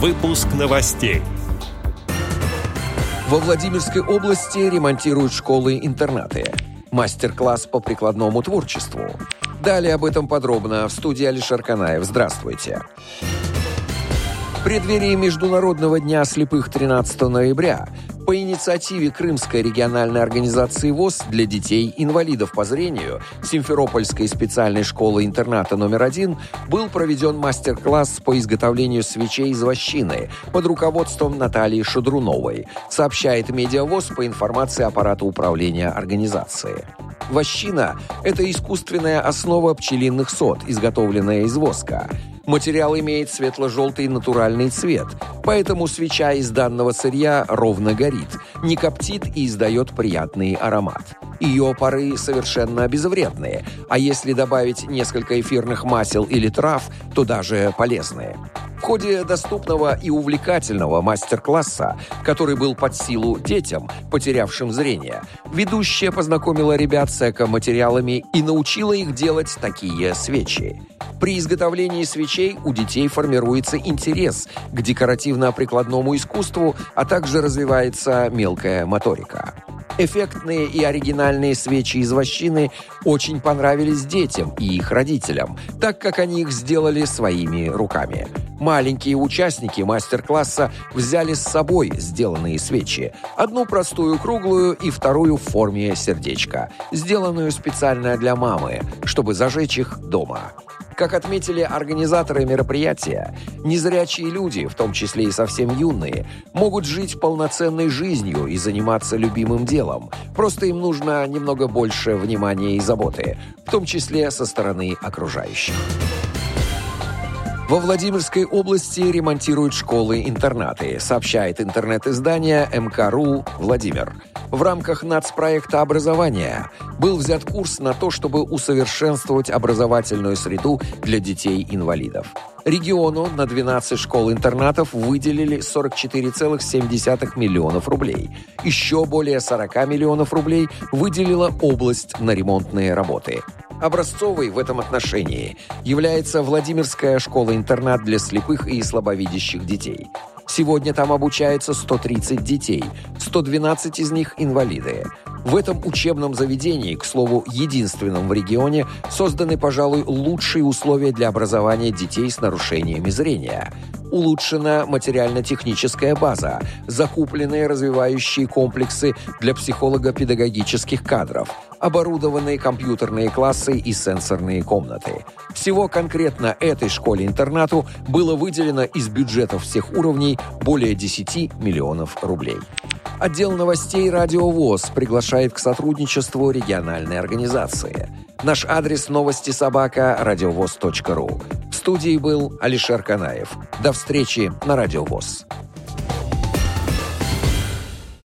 Выпуск новостей. Во Владимирской области ремонтируют школы-интернаты. Мастер-класс по прикладному творчеству. Далее об этом подробно в студии Алишер Канаев. Здравствуйте. В преддверии Международного дня слепых 13 ноября по инициативе Крымской региональной организации ВОЗ для детей-инвалидов по зрению Симферопольской специальной школы-интерната номер один был проведен мастер-класс по изготовлению свечей из вощины под руководством Натальи Шадруновой, сообщает Медиавоз по информации аппарата управления организации. Вощина – это искусственная основа пчелиных сот, изготовленная из воска – Материал имеет светло-желтый натуральный цвет, поэтому свеча из данного сырья ровно горит, не коптит и издает приятный аромат. Ее пары совершенно безвредные, а если добавить несколько эфирных масел или трав, то даже полезные. В ходе доступного и увлекательного мастер-класса, который был под силу детям, потерявшим зрение, ведущая познакомила ребят с эко-материалами и научила их делать такие свечи. При изготовлении свечей у детей формируется интерес к декоративно-прикладному искусству, а также развивается мелкая моторика. Эффектные и оригинальные свечи из вощины очень понравились детям и их родителям, так как они их сделали своими руками. Маленькие участники мастер-класса взяли с собой сделанные свечи. Одну простую круглую и вторую в форме сердечка, сделанную специально для мамы, чтобы зажечь их дома. Как отметили организаторы мероприятия, незрячие люди, в том числе и совсем юные, могут жить полноценной жизнью и заниматься любимым делом. Просто им нужно немного больше внимания и заботы, в том числе со стороны окружающих. Во Владимирской области ремонтируют школы-интернаты, сообщает интернет-издание МКРУ «Владимир». В рамках нацпроекта образования был взят курс на то, чтобы усовершенствовать образовательную среду для детей-инвалидов. Региону на 12 школ-интернатов выделили 44,7 миллионов рублей. Еще более 40 миллионов рублей выделила область на ремонтные работы. Образцовой в этом отношении является Владимирская школа-интернат для слепых и слабовидящих детей. Сегодня там обучается 130 детей, 112 из них инвалиды. В этом учебном заведении, к слову, единственном в регионе, созданы, пожалуй, лучшие условия для образования детей с нарушениями зрения. Улучшена материально-техническая база, закупленные развивающие комплексы для психолого-педагогических кадров – оборудованные компьютерные классы и сенсорные комнаты. Всего конкретно этой школе-интернату было выделено из бюджетов всех уровней более 10 миллионов рублей. Отдел новостей «Радио ВОЗ» приглашает к сотрудничеству региональной организации. Наш адрес новости собака радиовоз.ру. В студии был Алишер Канаев. До встречи на «Радио ВОЗ».